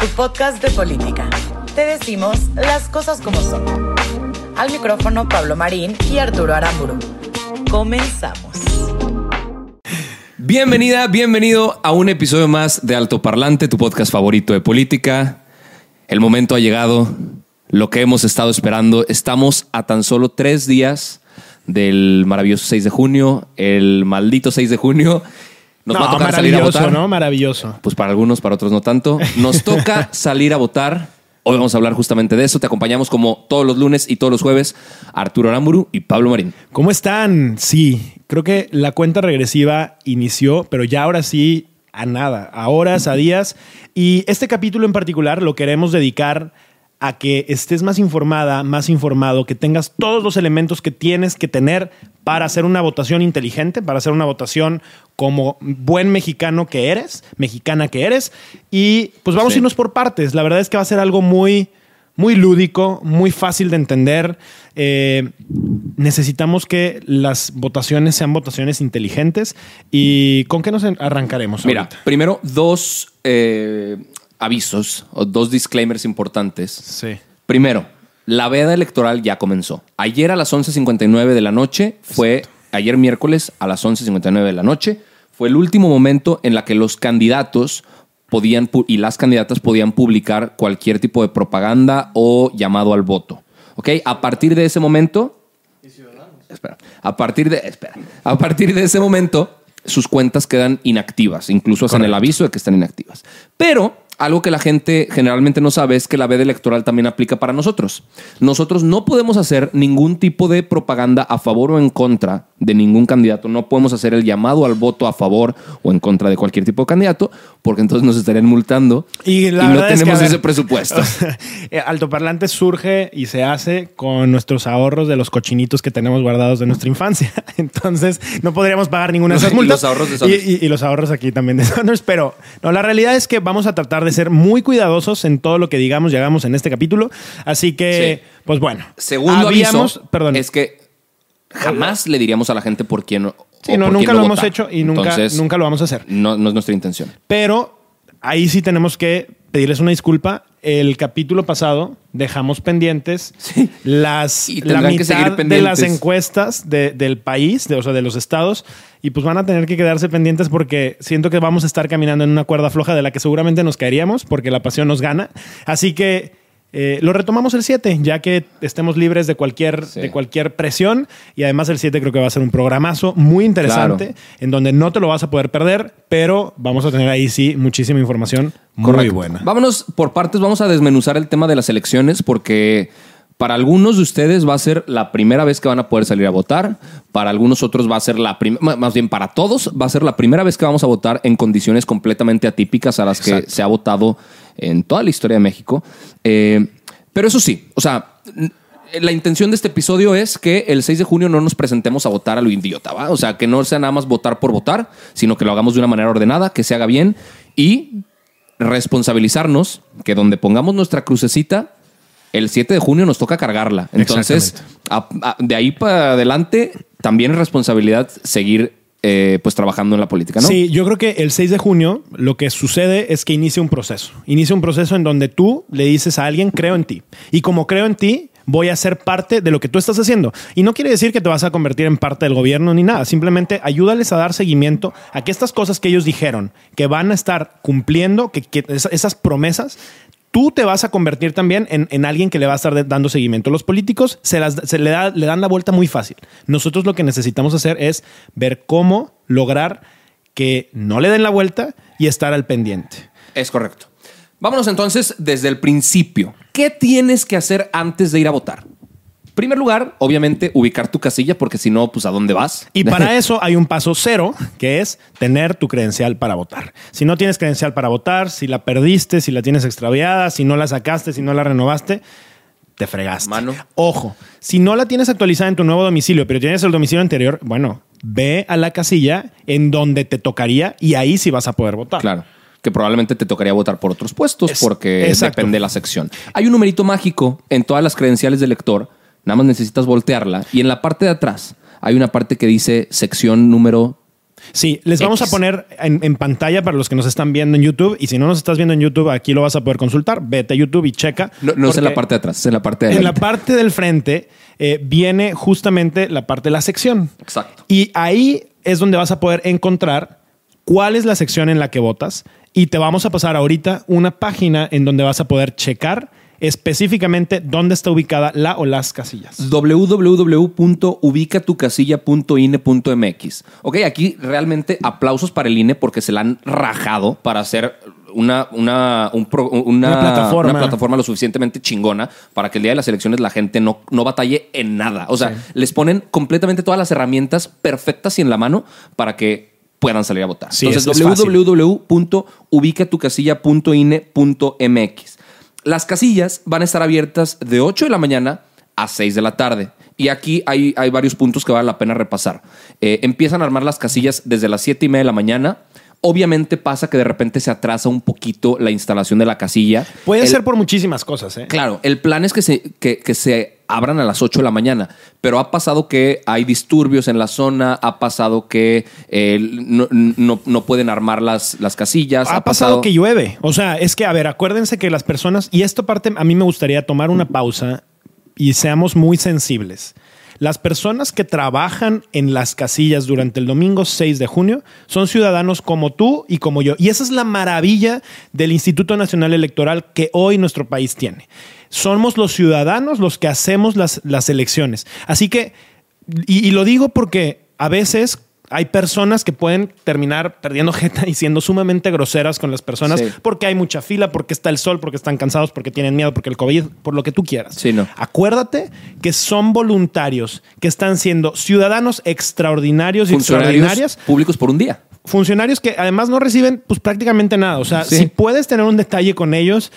tu podcast de política. Te decimos las cosas como son. Al micrófono Pablo Marín y Arturo Aramburu. Comenzamos. Bienvenida, bienvenido a un episodio más de Alto Parlante, tu podcast favorito de política. El momento ha llegado, lo que hemos estado esperando. Estamos a tan solo tres días del maravilloso 6 de junio, el maldito 6 de junio. Nos no, va a tocar salir a maravilloso, votar. ¿no? Maravilloso. Pues para algunos, para otros no tanto. Nos toca salir a votar. Hoy vamos a hablar justamente de eso. Te acompañamos como todos los lunes y todos los jueves Arturo Aramburu y Pablo Marín. ¿Cómo están? Sí, creo que la cuenta regresiva inició, pero ya ahora sí a nada, a horas, a días. Y este capítulo en particular lo queremos dedicar a que estés más informada, más informado, que tengas todos los elementos que tienes que tener para hacer una votación inteligente, para hacer una votación como buen mexicano que eres, mexicana que eres. Y pues vamos Sí. a irnos por partes. La verdad es que va a ser algo muy, muy lúdico, muy fácil de entender. Eh, necesitamos que las votaciones sean votaciones inteligentes. ¿Y con qué nos arrancaremos? Mira, ahorita? primero dos eh, avisos o dos disclaimers importantes. Sí. Primero, la veda electoral ya comenzó. Ayer a las 11.59 de la noche fue, ayer miércoles a las 11.59 de la noche, fue el último momento en la que los candidatos podían y las candidatas podían publicar cualquier tipo de propaganda o llamado al voto. ¿Ok? A partir de ese momento... Espera. A partir de, espera. A partir de ese momento, sus cuentas quedan inactivas. Incluso hacen el aviso de que están inactivas. Pero algo que la gente generalmente no sabe es que la veda electoral también aplica para nosotros. Nosotros no podemos hacer ningún tipo de propaganda a favor o en contra de ningún candidato. No podemos hacer el llamado al voto a favor o en contra de cualquier tipo de candidato, porque entonces nos estarían multando Y, la no verdad es que, tenemos ver, ese presupuesto. eh, Altoparlante surge y se hace con nuestros ahorros de los cochinitos que tenemos guardados de nuestra infancia. Entonces, no podríamos pagar ninguna de esas Y multas. los ahorros de y, y- y los ahorros aquí también de Saunders. Pero no, la realidad es que vamos a tratar de ser muy cuidadosos en todo lo que digamos y hagamos en este capítulo. Así que, Sí. pues bueno. Segundo habíamos, aviso perdón. es que jamás le diríamos a la gente por quién por no, quién nunca lo hemos hecho y nunca, Entonces, nunca lo vamos a hacer. No, no es nuestra intención. Pero ahí sí tenemos que pedirles una disculpa. El capítulo pasado dejamos pendientes las, Y la que mitad de las encuestas de- del país, de, o sea, de los estados, y pues van a tener que quedarse pendientes porque siento que vamos a estar caminando en una cuerda floja de la que seguramente nos caeríamos porque la pasión nos gana. Así que eh, lo retomamos el 7, ya que estemos libres de cualquier, Sí. de cualquier presión. Y además el 7 creo que va a ser un programazo muy interesante Claro. en donde no te lo vas a poder perder, pero vamos a tener ahí sí muchísima información muy buena. Vámonos por partes, vamos a desmenuzar el tema de las elecciones porque para algunos de ustedes va a ser la primera vez que van a poder salir a votar, para algunos otros va a ser la primera, más bien para todos va a ser la primera vez que vamos a votar en condiciones completamente atípicas a las que se ha votado en toda la historia de México. Eh, pero eso sí, o sea... La intención de este episodio es que el 6 de junio no nos presentemos a votar a lo idiota, ¿va? O sea, que no sea nada más votar por votar, sino que lo hagamos de una manera ordenada, que se haga bien y responsabilizarnos que donde pongamos nuestra crucecita, el 7 de junio nos toca cargarla. Entonces, a- a- de ahí para adelante, también es responsabilidad seguir eh, pues trabajando en la política, ¿no? Sí, yo creo que el 6 de junio lo que sucede es que inicia un proceso. Inicia un proceso en donde tú le dices a alguien, creo en ti. Y como creo en ti, voy a ser parte de lo que tú estás haciendo. Y no quiere decir que te vas a convertir en parte del gobierno ni nada. Simplemente ayúdales a dar seguimiento a que estas cosas que ellos dijeron, que van a estar cumpliendo, que, que esa- esas promesas, tú te vas a convertir también en, en alguien que le va a estar dando seguimiento. Los políticos se, las, se le, da- le dan la vuelta muy fácil. Nosotros lo que necesitamos hacer es ver cómo lograr que no le den la vuelta y estar al pendiente. Es correcto. Vámonos entonces desde el principio. ¿Qué tienes que hacer antes de ir a votar? Primer lugar, obviamente, ubicar tu casilla, porque si no, pues a dónde vas. Y para eso hay un paso cero, que es tener tu credencial para votar. Si no tienes credencial para votar, si la perdiste, si la tienes extraviada, si no la sacaste, si no la renovaste, te fregaste. Mano. Ojo, si no la tienes actualizada en tu nuevo domicilio, pero tienes el domicilio anterior, bueno, ve a la casilla en donde te tocaría y ahí sí vas a poder votar. Claro. Que probablemente te tocaría votar por otros puestos Es- porque exacto. depende de la sección. Hay un numerito mágico en todas las credenciales del lector. Nada más necesitas voltearla. Y en la parte de atrás hay una parte que dice sección número. Sí, les vamos X. a poner en, en pantalla para los que nos están viendo en YouTube. Y si no nos estás viendo en YouTube, aquí lo vas a poder consultar. Vete a YouTube y checa. No, no es en la parte de atrás, es en la parte de En la parte del frente eh, viene justamente la parte de la sección. Exacto. Y ahí es donde vas a poder encontrar cuál es la sección en la que votas. Y te vamos a pasar ahorita una página en donde vas a poder checar específicamente dónde está ubicada la o las casillas. www.ubicatucasilla.ine.mx. Ok, aquí realmente aplausos para el INE porque se la han rajado para hacer una, una, un pro- una, Una plataforma. una plataforma lo suficientemente chingona para que el día de las elecciones la gente no, no batalle en nada. O sea, les ponen completamente todas las herramientas perfectas y en la mano para que puedan salir a votar. Sí, Entonces, www.ubicatucasilla.ine.mx. Las casillas van a estar abiertas de 8 de la mañana a 6 de la tarde. Y aquí hay, hay varios puntos que vale la pena repasar. Eh, empiezan a armar las casillas desde las 7 y media de la mañana. Obviamente pasa que de repente se atrasa un poquito la instalación de la casilla. Puede El- ser por muchísimas cosas, ¿eh? Claro, el plan es que se, que, que se abran a las 8 de la mañana, pero ha pasado que hay disturbios en la zona, ha pasado que eh, no, no- no pueden armar las, las casillas. Ha, pasado, que llueve. O sea, es que, a ver, acuérdense que las personas, y esto parte, a mí me gustaría tomar una pausa y seamos muy sensibles. Las personas que trabajan en las casillas durante el domingo 6 de junio son ciudadanos como tú y como yo. Y esa es la maravilla del Instituto Nacional Electoral que hoy nuestro país tiene. Somos los ciudadanos los que hacemos las, las elecciones. Así que, y, y lo digo porque a veces hay personas que pueden terminar perdiendo jeta y siendo sumamente groseras con las personas Sí. porque hay mucha fila, porque está el sol, porque están cansados, porque tienen miedo, porque el COVID, por lo que tú quieras. Sí, no. Acuérdate que son voluntarios que están siendo ciudadanos extraordinarios y extraordinarias públicos por un día. funcionarios que además no reciben pues prácticamente nada. O sea, Sí. si puedes tener un detalle con ellos,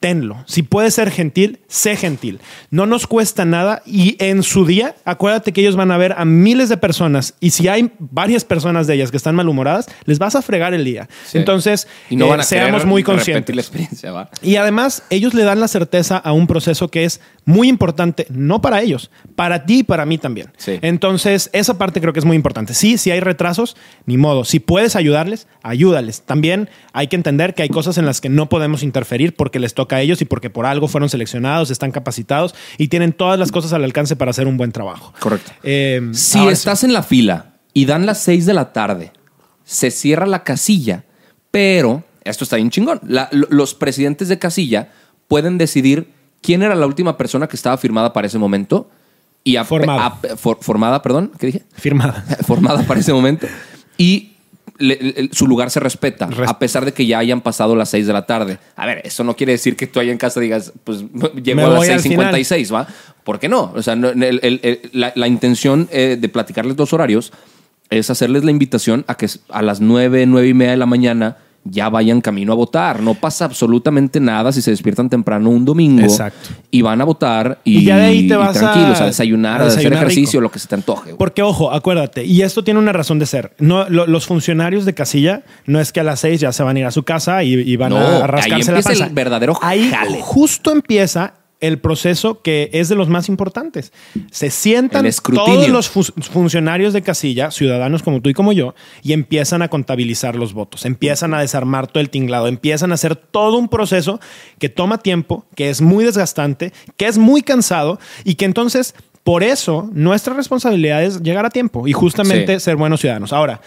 tenlo. Si puedes ser gentil, sé gentil. No nos cuesta nada y en su día, acuérdate que ellos van a ver a miles de personas y si hay varias personas de ellas que están malhumoradas, les vas a fregar el día. Sí. Entonces, Y no eh, a seamos muy conscientes. la experiencia, ¿va? Y además, ellos le dan la certeza a un proceso que es muy importante, no para ellos, para ti y para mí también. Sí. Entonces, esa parte creo que es muy importante. Sí, si hay retrasos, ni modo. Si puedes ayudarles, ayúdales. También hay que entender que hay cosas en las que no podemos interferir porque les toca a ellos y porque por algo fueron seleccionados, están capacitados y tienen todas las cosas al alcance para hacer un buen trabajo. Correcto. Eh, Si sí. estás en la fila y dan las 6 de la tarde, se cierra la casilla, pero esto está bien chingón. La- los presidentes de casilla pueden decidir quién era la última persona que estaba firmada para ese momento y a- Formada. a- for- formada, perdón, ¿qué dije? Firmada. formada para ese momento y le- le- su lugar se respeta Res- a pesar de que ya hayan pasado las 6 de la tarde. A ver, eso no quiere decir que tú allá en casa digas, pues llego a las voy al 6.56, ¿va? ¿Por qué no? O sea, no, el- el- el- la, la intención eh, de platicarles los horarios es hacerles la invitación a que a las 9, 9 y media de la mañana ya vayan camino a votar. No pasa absolutamente nada si se despiertan temprano un domingo Exacto. y van a votar y, Y ya de ahí te y vas a- tranquilos a, desayunar, a a, hacer ejercicio, rico. lo que se te antoje. güey. Porque, ojo, acuérdate, y esto tiene una razón de ser. No, lo- los funcionarios de casilla no es que a las seis ya se van a ir a su casa y, y van No, a ahí rascarse la empieza el panza. verdadero Ahí jale. justo empieza el proceso que es de los más importantes. Se sientan todos los fu- funcionarios de casilla, ciudadanos como tú y como yo, y empiezan a contabilizar los votos, empiezan a desarmar todo el tinglado, empiezan a hacer todo un proceso que toma tiempo, que es muy desgastante, que es muy cansado y que entonces, por eso, nuestra responsabilidad es llegar a tiempo y justamente Sí. ser buenos ciudadanos. Ahora,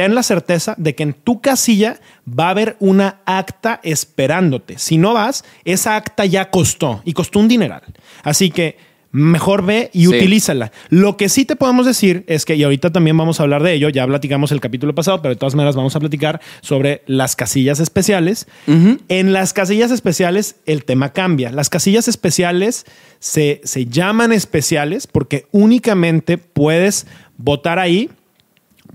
ten la certeza de que en tu casilla va a haber una acta esperándote. Si no vas, esa acta ya costó y costó un dineral. Así que mejor ve y Sí. utilízala. Lo que sí te podemos decir es que, y ahorita también vamos a hablar de ello, ya platicamos el capítulo pasado, pero de todas maneras vamos a platicar sobre las casillas especiales. En las casillas especiales el tema cambia. Las casillas especiales se, se llaman especiales porque únicamente puedes votar ahí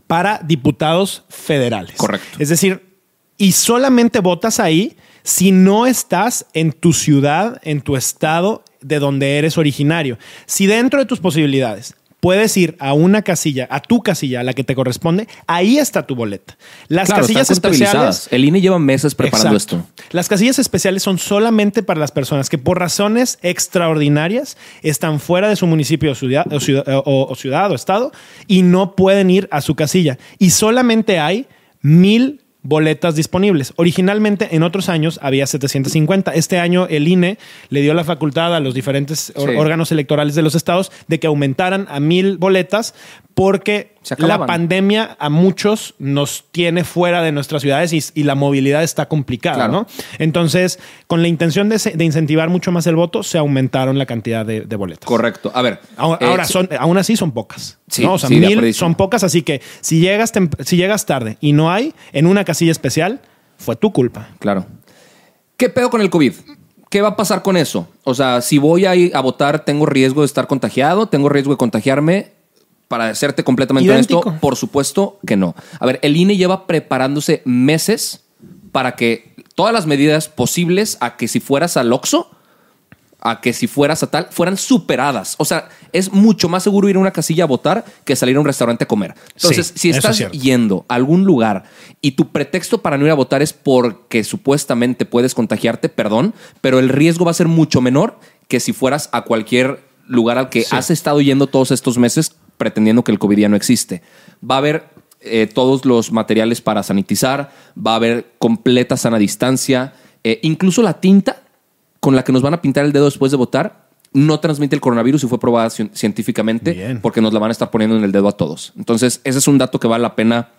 para diputados federales. Correcto. Es decir, y solamente votas ahí si no estás en tu ciudad, en tu estado de donde eres originario. Si dentro de tus posibilidades puedes ir a una casilla, a tu casilla, a la que te corresponde, ahí está tu boleta. Las Claro, casillas especiales El INE lleva meses preparando Exacto. esto. Las casillas especiales son solamente para las personas que por razones extraordinarias están fuera de su municipio o ciudad o ciudad o, o ciudad o estado y no pueden ir a su casilla. Y solamente hay mil boletas disponibles. Originalmente en otros años había 750. Este año el INE le dio la facultad a los diferentes Sí. órganos electorales de los estados de que aumentaran a mil boletas porque Se la pandemia a muchos nos tiene fuera de nuestras ciudades y, y la movilidad está complicada, Claro. ¿no? Entonces, con la intención de, incentivar mucho más el voto, se aumentaron la cantidad de, de boletas. Correcto. A ver. Ahora, eh, ahora son, aún así son pocas. Sí, ¿no? O sea, sí, de mil acuerdísimo. son pocas, así que si llegas, si llegas tarde y no hay en una casilla especial, fue tu culpa. Claro. ¿Qué pedo con el COVID? ¿Qué va a pasar con eso? O sea, si voy a, ir a votar, ¿tengo riesgo de estar contagiado? ¿Tengo riesgo de contagiarme? Para serte completamente Idéntico. honesto, por supuesto que no. A ver, el INE lleva preparándose meses para que todas las medidas posibles a que si fueras al Oxxo, a que si fueras a tal, fueran superadas. O sea, es mucho más seguro ir a una casilla a votar que salir a un restaurante a comer. Entonces, Sí, si es estás yendo a algún lugar y tu pretexto para no ir a votar es porque supuestamente puedes contagiarte, perdón, pero el riesgo va a ser mucho menor que si fueras a cualquier lugar al que Sí. has estado yendo todos estos meses pretendiendo que el COVID ya no existe. Va a haber eh, todos los materiales para sanitizar, va a haber completa sana distancia, eh, incluso la tinta con la que nos van a pintar el dedo después de votar no transmite el coronavirus y fue probada cien- científicamente Bien. porque nos la van a estar poniendo en el dedo a todos. Entonces, ese es un dato que vale la pena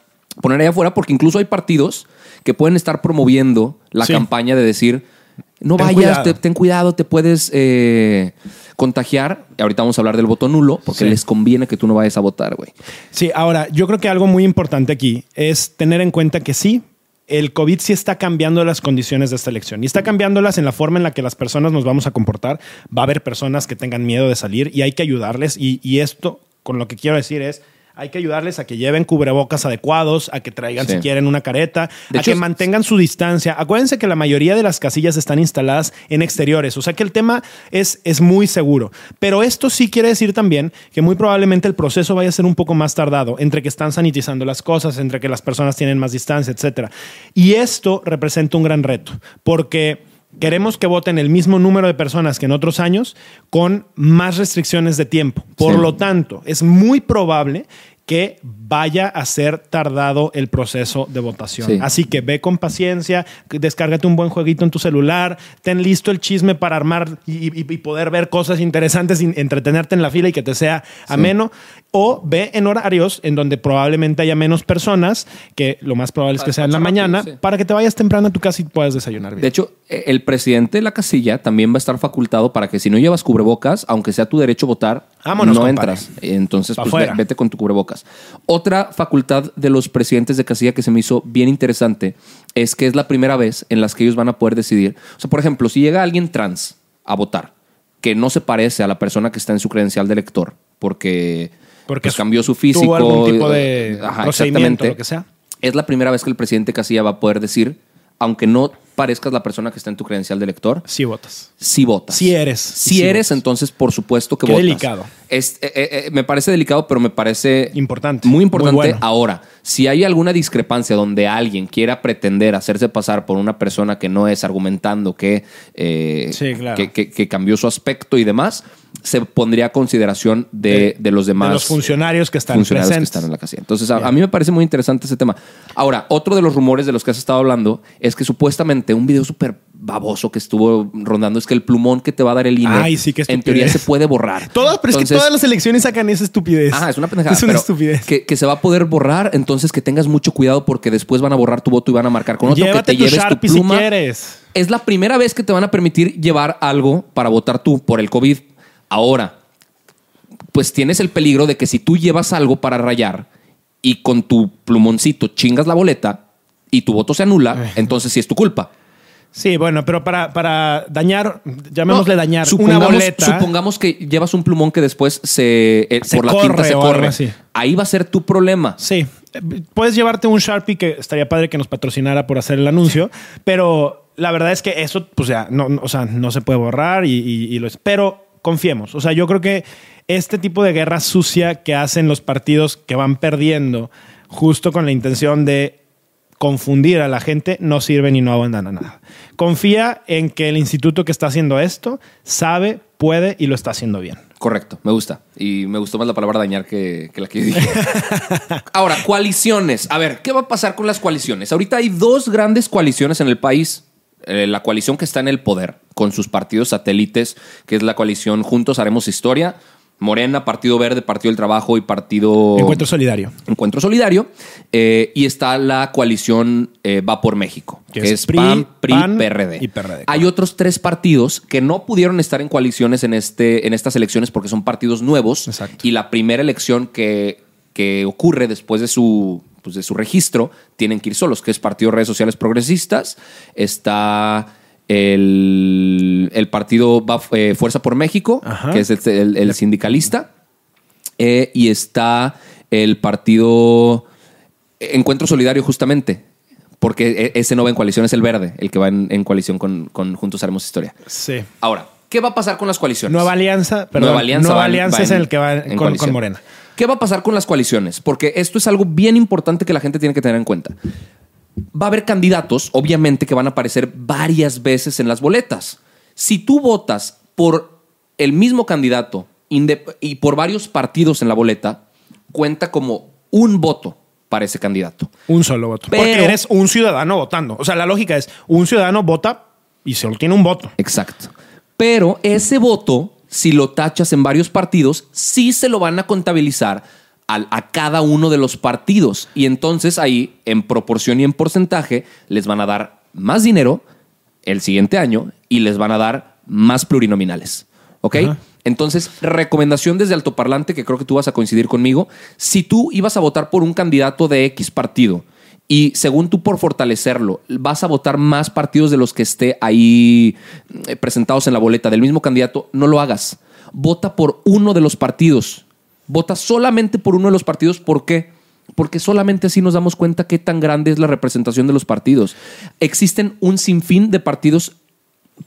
poner ahí afuera porque incluso hay partidos que pueden estar promoviendo la Sí. campaña de decir, no Ten vayas, cuidado. te- ten cuidado, te puedes eh, contagiar. Ahorita vamos a hablar del voto nulo porque Sí. les conviene que tú no vayas a votar, güey. Sí, ahora, yo creo que algo muy importante aquí es tener en cuenta que sí, el COVID sí está cambiando las condiciones de esta elección y está cambiándolas en la forma en la que las personas nos vamos a comportar. Va a haber personas que tengan miedo de salir y hay que ayudarles. Y, y esto, con lo que quiero decir es, hay que ayudarles a que lleven cubrebocas adecuados, a que traigan Sí. si quieren una careta, De a hecho, que mantengan su distancia. Acuérdense que la mayoría de las casillas están instaladas en exteriores, o sea que el tema es, es muy seguro. Pero esto sí quiere decir también que muy probablemente el proceso vaya a ser un poco más tardado, entre que están sanitizando las cosas, entre que las personas tienen más distancia, etcétera. Y esto representa un gran reto, porque queremos que voten el mismo número de personas que en otros años con más restricciones de tiempo. Por Sí. lo tanto, es muy probable que vaya a ser tardado el proceso de votación. Sí. Así que ve con paciencia, descárgate un buen jueguito en tu celular, ten listo el chisme para armar y, y- y poder ver cosas interesantes, y entretenerte en la fila y que te sea ameno. O ve en horarios en donde probablemente haya menos personas, que lo más probable es que Para sea en la mañana, rápido, sí. para que te vayas temprano a tu casa y puedas desayunar bien. De hecho, eh, el presidente de la casilla también va a estar facultado para que si no llevas cubrebocas, aunque sea tu derecho a votar, Vámonos, no compadre. entras. Entonces, pues, ve- vete con tu cubrebocas. Otra facultad de los presidentes de casilla que se me hizo bien interesante es que es la primera vez en las que ellos van a poder decidir. O sea, por ejemplo, si llega alguien trans a votar, que no se parece a la persona que está en su credencial de elector, porque, Porque pues, cambió su tuvo físico. algún tipo de Ajá, procedimiento, exactamente. lo que sea. Es la primera vez que el presidente Casilla va a poder decir, aunque no parezcas la persona que está en tu credencial de elector, Sí votas. si votas. Sí eres. Si Sí eres, votas. entonces por supuesto que Qué votas. delicado. Es, eh, eh, eh, me parece delicado, pero me parece Importante. Muy importante. Muy bueno. Ahora, si hay alguna discrepancia donde alguien quiera pretender hacerse pasar por una persona que no es, argumentando que, eh, Sí, claro. que, que- que cambió su aspecto y demás, se pondría a consideración de, de los demás de los funcionarios que están funcionarios que presentes. están en la casilla. Entonces, a, a mí me parece muy interesante ese tema. Ahora, otro de los rumores de los que has estado hablando es que supuestamente un video súper baboso que estuvo rondando es que el plumón que te va a dar el INE Ay, sí, qué en teoría se puede borrar. Todas, pero es que todas las elecciones sacan esa estupidez. Ah, es una pendejada. Es una estupidez. Que, que se va a poder borrar, entonces que tengas mucho cuidado porque después van a borrar tu voto y van a marcar con otro Llévate que te tu lleves tu Sharpie si pluma. quieres. Es la primera vez que te van a permitir llevar algo para votar tú por el COVID. Ahora, pues tienes el peligro de que si tú llevas algo para rayar y con tu plumoncito chingas la boleta y tu voto se anula, entonces sí es tu culpa. Sí, bueno, pero para, para dañar, llamémosle No, dañar supongamos, una boleta. Supongamos que llevas un plumón que después se, eh, Se por la corre tinta se corre. así. Ahí va a ser tu problema. Sí, puedes llevarte un Sharpie que estaría padre que nos patrocinara por hacer el anuncio, pero la verdad es que eso, pues ya, no, no- o sea, no se puede borrar y, y- y lo es. Pero confiemos, o sea, yo creo que este tipo de guerra sucia que hacen los partidos que van perdiendo, justo con la intención de confundir a la gente, no sirven y no avandan a nada. Confía en que el instituto que está haciendo esto sabe, puede y lo está haciendo bien. Correcto, me gusta. Y me gustó más la palabra dañar que, que la que yo dije. Ahora, coaliciones. A ver, ¿qué va a pasar con las coaliciones? Ahorita hay dos grandes coaliciones en el país. Eh, la coalición que está en el poder, con sus partidos satélites, que es la coalición Juntos Haremos Historia, Morena, Partido Verde, Partido del Trabajo y Partido... Encuentro solidario. Encuentro Solidario. eh, y está la coalición eh, Va por México, Que que, es es PRI, PAN, PRI, PAN PRD. y PRD, Hay otros tres partidos que no pudieron estar en coaliciones en, este, en estas elecciones porque son partidos nuevos. Exacto. Y la primera elección que, que ocurre después de su, pues, de su registro tienen que ir solos, que es Partido Redes Sociales Progresistas. Está el, el partido Va- eh, Fuerza por México, Ajá. que es el, el- el sindicalista. Eh, y está el partido Encuentro Solidario, justamente. Porque e- ese no va en coalición, es el verde, el que va en, en coalición con, con Juntos Haremos Historia. Sí. Ahora, ¿qué va a pasar con las coaliciones? Nueva Alianza, perdón, Nueva Alianza, Nueva va Alianza va es el que va en con, con Morena. ¿Qué va a pasar con las coaliciones? Porque esto es algo bien importante que la gente tiene que tener en cuenta. Va a haber candidatos, obviamente, que van a aparecer varias veces en las boletas. Si tú votas por el mismo candidato y por varios partidos en la boleta, cuenta como un voto para ese candidato. Un solo voto. Pero- Porque eres un ciudadano votando. O sea, la lógica es, un ciudadano vota y solo tiene un voto. Exacto. Pero ese voto, si lo tachas en varios partidos, sí se lo van a contabilizar a cada uno de los partidos. Y entonces ahí, en proporción y en porcentaje, les van a dar más dinero el siguiente año y les van a dar más plurinominales. ¿Ok? Ajá. Entonces, recomendación desde altoparlante, que creo que tú vas a coincidir conmigo. Si tú ibas a votar por un candidato de X partido y según tú por fortalecerlo, vas a votar más partidos de los que esté ahí eh, presentados en la boleta del mismo candidato, no lo hagas. Vota por uno de los partidos. Vota solamente por uno de los partidos. ¿Por qué? Porque solamente así nos damos cuenta qué tan grande es la representación de los partidos. Existen un sinfín de partidos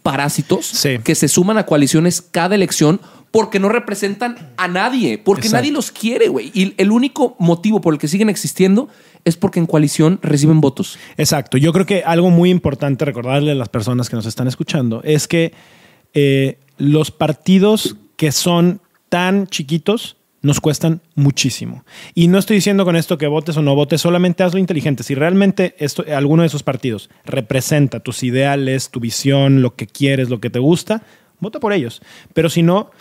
parásitos Sí. que se suman a coaliciones cada elección porque no representan a nadie, porque Exacto. nadie los quiere, güey. Y el único motivo por el que siguen existiendo es porque en coalición reciben votos. Exacto. Yo creo que algo muy importante recordarle a las personas que nos están escuchando es que eh, los partidos que son tan chiquitos nos cuestan muchísimo. Y no estoy diciendo con esto que votes o no votes, solamente hazlo inteligente. Si realmente esto, alguno de esos partidos representa tus ideales, tu visión, lo que quieres, lo que te gusta, vota por ellos. Pero si no,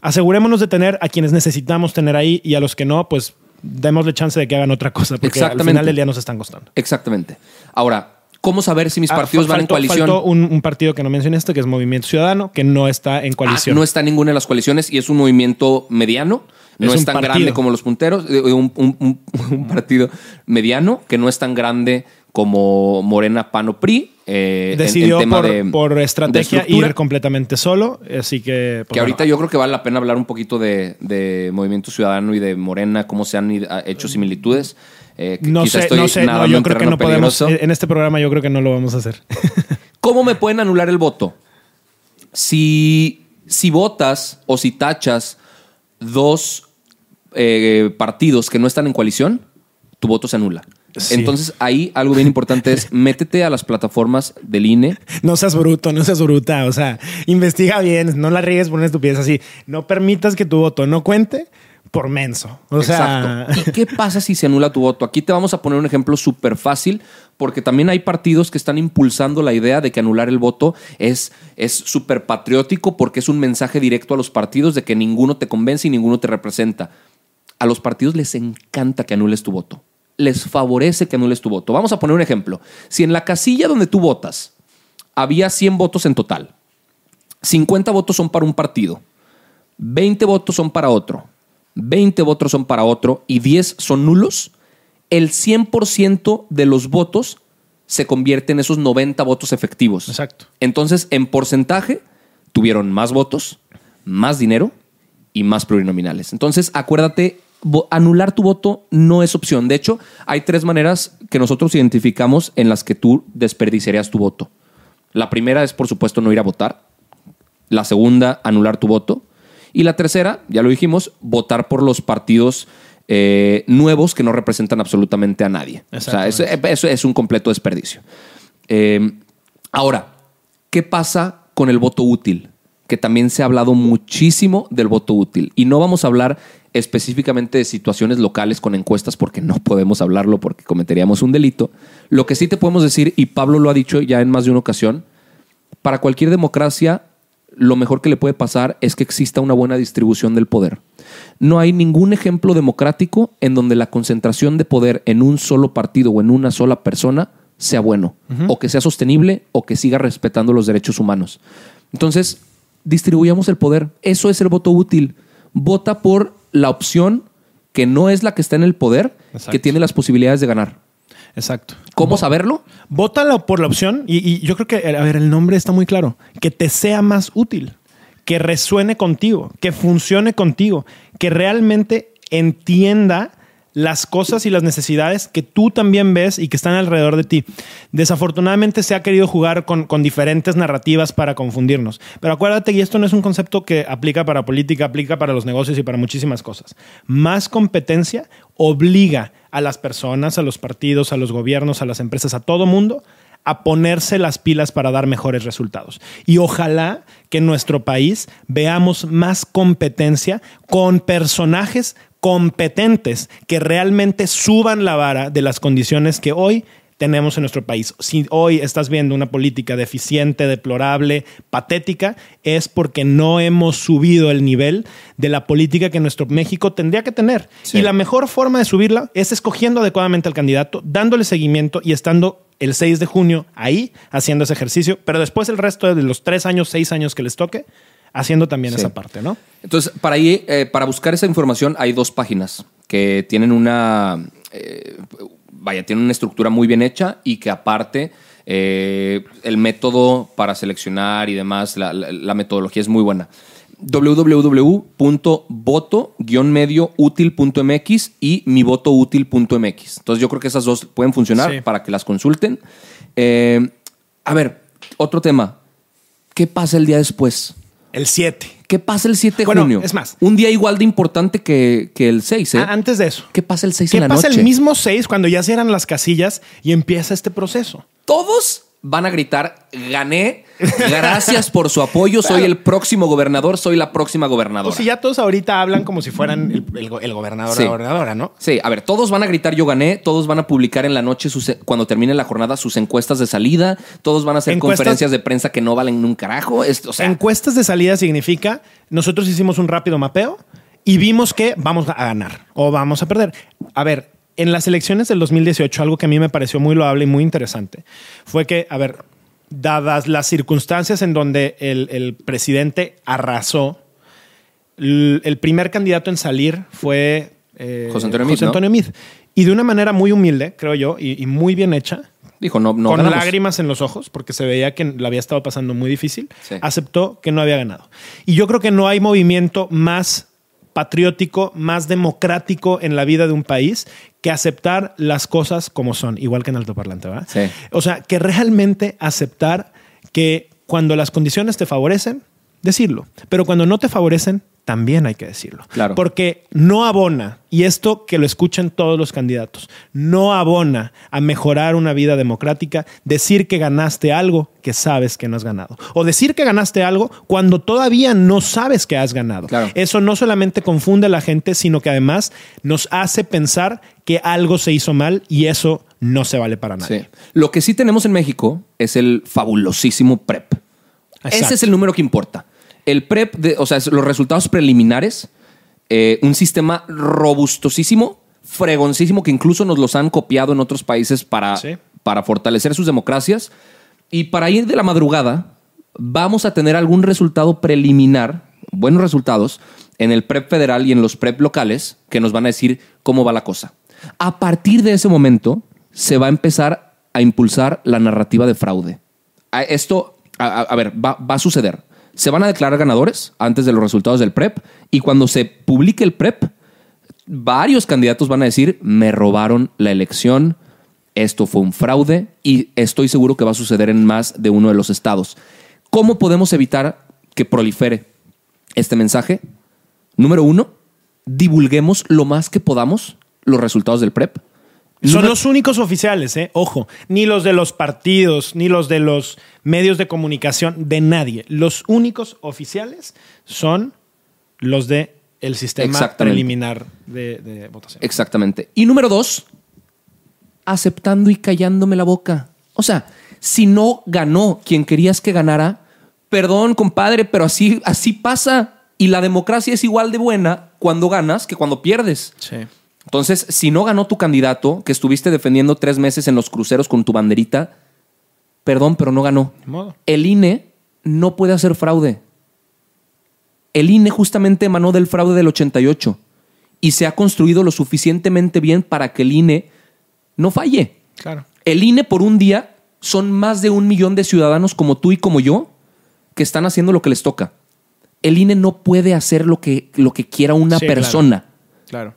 asegurémonos de tener a quienes necesitamos tener ahí y a los que no, pues démosle chance de que hagan otra cosa, porque al final del día nos están costando. Exactamente. Ahora, ¿cómo saber si mis Ah, partidos van en coalición? Faltó un, un partido que no mencionaste, que es Movimiento Ciudadano, que no está en Ah, coalición. no está en ninguna de las coaliciones y es un movimiento mediano. No Es tan partido. grande como los punteros. eh, Un, un- un- un partido mediano que no es tan grande como Morena, PAN o PRI. eh, en- en Decidió tema por, de- por estrategia ir completamente solo, así que... pues, Que ahorita yo creo que vale la pena hablar un poquito de, de Movimiento Ciudadano y de Morena, cómo se han hecho similitudes. Eh, No sé, estoy no sé, no, yo creo que no podemos, peligroso. en este programa yo creo que no lo vamos a hacer. ¿Cómo me pueden anular el voto? Si, si votas o si tachas dos eh, partidos que no están en coalición, tu voto se anula. Sí. Entonces ahí algo bien importante es métete a las plataformas del INE. no seas bruto, no seas bruta, o sea, investiga bien, no la riegues por una estupidez así. No permitas que tu voto no cuente por menso. O sea, Exacto. ¿Y qué pasa si se anula tu voto? Aquí te vamos a poner un ejemplo súper fácil, porque también hay partidos que están impulsando la idea de que anular el voto es es súper patriótico porque es un mensaje directo a los partidos de que ninguno te convence y ninguno te representa. A los partidos les encanta que anules tu voto. Les favorece que anules tu voto. Vamos a poner un ejemplo. Si en la casilla donde tú votas había 100 votos en total, 50 votos son para un partido, 20 votos son para otro 20 votos son para otro y 10 son nulos, el 100% de los votos se convierte en esos 90 votos efectivos. Exacto. Entonces, en porcentaje, tuvieron más votos, más dinero y más plurinominales. Entonces, acuérdate, anular tu voto no es opción. De hecho, hay tres maneras que nosotros identificamos en las que tú desperdiciarías tu voto. La primera es, por supuesto, no ir a votar. La segunda, anular tu voto. Y la tercera, ya lo dijimos, votar por los partidos eh, nuevos que no representan absolutamente a nadie. O sea, eso, eso es un completo desperdicio. Eh, ahora, ¿qué pasa con el voto útil? Que también se ha hablado muchísimo del voto útil. Y no vamos a hablar específicamente de situaciones locales con encuestas porque no podemos hablarlo porque cometeríamos un delito. Lo que sí te podemos decir, y Pablo lo ha dicho ya en más de una ocasión, para cualquier democracia lo mejor que le puede pasar es que exista una buena distribución del poder. No hay ningún ejemplo democrático en donde la concentración de poder en un solo partido o en una sola persona sea bueno, o que sea sostenible, o que siga respetando los derechos humanos. Entonces, distribuyamos el poder. Eso es el voto útil. Vota por la opción que no es la que está en el poder, Exacto. que tiene las posibilidades de ganar. Exacto. ¿Cómo saberlo? Vótalo por la opción y, y yo creo que, a ver, el nombre está muy claro. Que te sea más útil, que resuene contigo, que funcione contigo, que realmente entienda las cosas y las necesidades que tú también ves y que están alrededor de ti. Desafortunadamente se ha querido jugar con, diferentes narrativas para confundirnos. Pero acuérdate que esto no es un concepto que aplica para política, aplica para los negocios y para muchísimas cosas. Más competencia obliga a las personas, a los partidos, a los gobiernos, a las empresas, a todo mundo a ponerse las pilas para dar mejores resultados. Y ojalá que en nuestro país veamos más competencia con personajes competentes que realmente suban la vara de las condiciones que hoy tenemos en nuestro país. Si hoy estás viendo una política deficiente, deplorable, patética, es porque no hemos subido el nivel de la política que nuestro México tendría que tener. Sí. Y la mejor forma de subirla es escogiendo adecuadamente al candidato, dándole seguimiento y estando el 6 de junio ahí haciendo ese ejercicio, pero después el resto de los tres años, seis años que les toque, haciendo también Sí. esa parte, ¿no? Entonces, para, ahí, eh, para buscar esa información hay dos páginas que tienen una, eh, vaya, tienen una estructura muy bien hecha y que aparte eh, el método para seleccionar y demás, la, la- la metodología es muy buena. www.voto-medioútil.mx y mivotoutil.mx. Entonces yo creo que esas dos pueden funcionar Sí. para que las consulten. Eh, a ver, otro tema. ¿Qué pasa el día después? El 7. ¿Qué pasa el 7 de Bueno, junio? es más. Un día igual de importante que, que el 6, ¿eh? Ah, antes de eso. ¿Qué pasa el 6 ¿Qué en la pasa noche? el mismo 6 cuando ya cierran las casillas y empieza este proceso? Todos van a gritar, gané, gracias por su apoyo, soy el próximo gobernador, soy la próxima gobernadora. O si ya todos ahorita hablan como si fueran el, el go- el gobernador Sí. o la gobernadora, ¿no? Sí, a ver, todos van a gritar yo gané, todos van a publicar en la noche, sus- cuando termine la jornada, sus encuestas de salida, todos van a hacer Encuestas- conferencias de prensa que no valen un carajo. Esto, o sea, Encuestas de salida significa nosotros hicimos un rápido mapeo y vimos que vamos a ganar o vamos a perder. A ver, en las elecciones del 2018, algo que a mí me pareció muy loable y muy interesante fue que, a ver, dadas las circunstancias en donde el, el presidente arrasó, el primer candidato en salir fue eh, José Antonio Meade, José ¿no? Antonio Meade. Y de una manera muy humilde, creo yo, y, y muy bien hecha, dijo, no, no con ganamos. lágrimas en los ojos, porque se veía que la había estado pasando muy difícil, Sí. aceptó que no había ganado. Y yo creo que no hay movimiento más patriótico, más democrático en la vida de un país que aceptar las cosas como son, igual que en altoparlante, ¿verdad? Sí. O sea, que realmente aceptar que cuando las condiciones te favorecen, decirlo, pero cuando no te favorecen, también hay que decirlo. Claro. Porque no abona, y esto que lo escuchen todos los candidatos, no abona a mejorar una vida democrática decir que ganaste algo que sabes que no has ganado. O decir que ganaste algo cuando todavía no sabes que has ganado. Claro. Eso no solamente confunde a la gente, sino que además nos hace pensar que algo se hizo mal y eso no se vale para nadie. Sí. Lo que sí tenemos en México es el fabulosísimo PREP. Exacto. Ese es el número que importa. El PREP, de- o sea, los resultados preliminares, eh, un sistema robustosísimo, fregoncísimo, que incluso nos los han copiado en otros países para, Sí. para fortalecer sus democracias. Y para ir de la madrugada, vamos a tener algún resultado preliminar. buenos resultados en el PREP federal y en los PREP locales que nos van a decir cómo va la cosa. A partir de ese momento se va a empezar a impulsar la narrativa de fraude. A- Esto, a, a- a ver, va, va a suceder. Se van a declarar ganadores antes de los resultados del PREP y cuando se publique el PREP, varios candidatos van a decir, me robaron la elección, esto fue un fraude y estoy seguro que va a suceder en más de uno de los estados. ¿Cómo podemos evitar que prolifere este mensaje? Número uno, divulguemos lo más que podamos los resultados del PREP. Son los únicos oficiales, ¿eh? Ojo, ni los de los partidos, ni los de los medios de comunicación, de nadie. Los únicos oficiales son los de el sistema preliminar de, de votación. Exactamente. Y número dos, aceptando y callándome la boca. O sea, si no ganó quien querías que ganara, perdón, compadre, pero así, así pasa. Y la democracia es igual de buena cuando ganas que cuando pierdes. Sí. Entonces, si no ganó tu candidato, que estuviste defendiendo tres meses en los cruceros con tu banderita, perdón, pero no ganó. Modo. El INE no puede hacer fraude. El INE justamente emanó del fraude del 88 y se ha construido lo suficientemente bien para que el INE no falle. Claro. El INE por un día son más de un millón de ciudadanos como tú y como yo que están haciendo lo que les toca. El INE no puede hacer lo que, lo que quiera una Sí, claro. persona. Claro.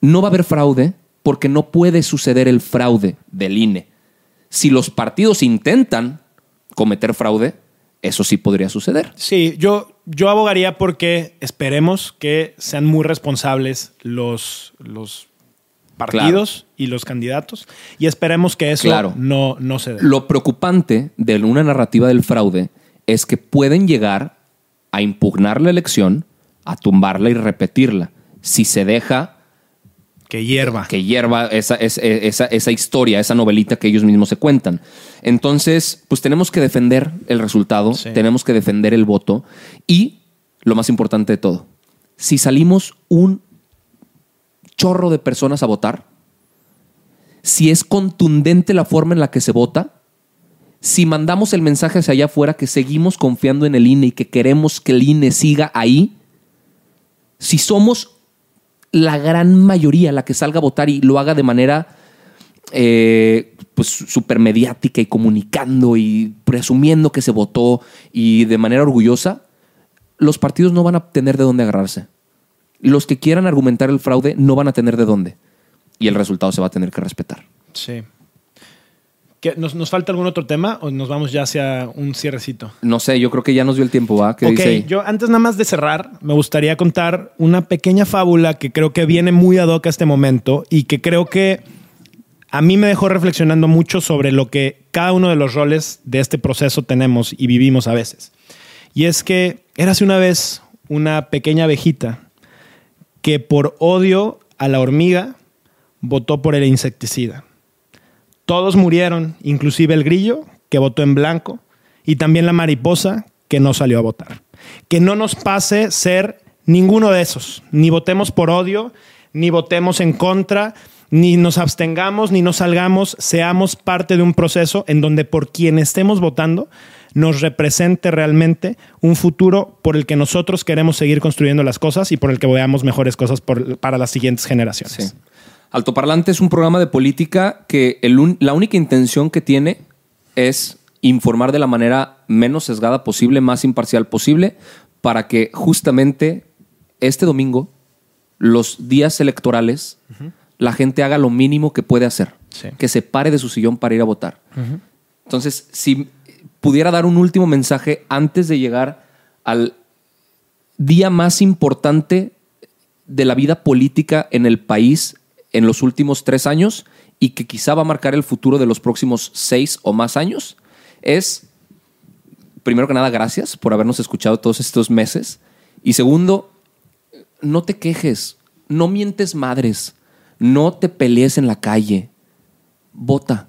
No va a haber fraude porque no puede suceder el fraude del INE. Si los partidos intentan cometer fraude, eso sí podría suceder. Sí, yo, yo abogaría porque esperemos que sean muy responsables los, los partidos y los candidatos y esperemos que eso Claro. no, no se dé. Lo preocupante de una narrativa del fraude es que pueden llegar a impugnar la elección, a tumbarla y repetirla. Si se deja que hierva. que hierva esa, esa, esa, esa historia, esa novelita que ellos mismos se cuentan. Entonces, pues tenemos que defender el resultado, Sí. tenemos que defender el voto y, lo más importante de todo, si salimos un chorro de personas a votar, si es contundente la forma en la que se vota, si mandamos el mensaje hacia allá afuera que seguimos confiando en el INE y que queremos que el INE siga ahí, si somos la gran mayoría la que salga a votar y lo haga de manera eh, pues súper mediática y comunicando y presumiendo que se votó y de manera orgullosa, los partidos no van a tener de dónde agarrarse. Los que quieran argumentar el fraude no van a tener de dónde. Y el resultado se va a tener que respetar. Sí. ¿Qué, nos, ¿Nos falta algún otro tema o nos vamos ya hacia un cierrecito? No sé, yo creo que ya nos dio el tiempo, ¿va? ¿Qué Ok, dice yo antes nada más de cerrar, me gustaría contar una pequeña fábula que creo que viene muy ad hoc a este momento y que creo que a mí me dejó reflexionando mucho sobre lo que cada uno de los roles de este proceso tenemos y vivimos a veces. Y es que érase una vez una pequeña abejita que por odio a la hormiga votó por el insecticida. Todos murieron, inclusive el grillo, que votó en blanco, y también la mariposa, que no salió a votar. Que no nos pase ser ninguno de esos. Ni votemos por odio, ni votemos en contra, ni nos abstengamos, ni nos salgamos. Seamos parte de un proceso en donde por quien estemos votando nos represente realmente un futuro por el que nosotros queremos seguir construyendo las cosas y por el que veamos mejores cosas para las siguientes generaciones. Altoparlante es un programa de política que el la única intención que tiene es informar de la manera menos sesgada posible, más imparcial posible, para que justamente este domingo, los días electorales, la gente haga lo mínimo que puede hacer, Sí. que se pare de su sillón para ir a votar. Entonces, si pudiera dar un último mensaje antes de llegar al día más importante de la vida política en el país en los últimos tres años y que quizá va a marcar el futuro de los próximos seis o más años, es, primero que nada, gracias por habernos escuchado todos estos meses. Y segundo, no te quejes, no mientes madres, no te pelees en la calle, vota.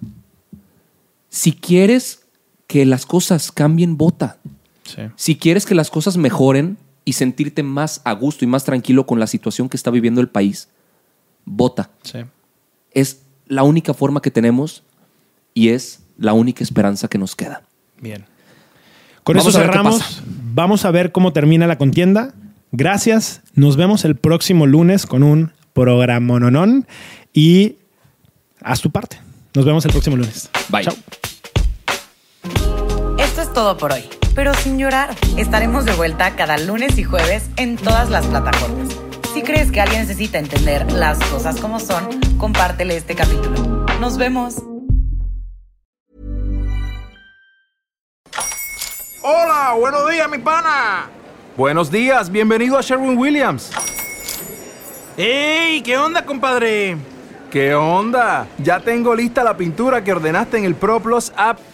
Si quieres que las cosas cambien, vota. Sí. Si quieres que las cosas mejoren y sentirte más a gusto y más tranquilo con la situación que está viviendo el país, vota. Sí. Es la única forma que tenemos y es la única esperanza que nos queda. Bien. Con Vamos eso cerramos. Vamos a ver cómo termina la contienda. Gracias. Nos vemos el próximo lunes con un programa nonón y haz tu parte. Nos vemos el próximo lunes. Bye. Chao. Esto es todo por hoy, pero sin llorar. Estaremos de vuelta cada lunes y jueves en todas las plataformas. Si crees que alguien necesita entender las cosas como son, compártele este capítulo. Nos vemos. Hola, buenos días, mi pana. Buenos días, bienvenido a Sherwin Williams. ¡Ey! ¿Qué onda, compadre? ¿Qué onda? Ya tengo lista la pintura que ordenaste en el ProPlus app.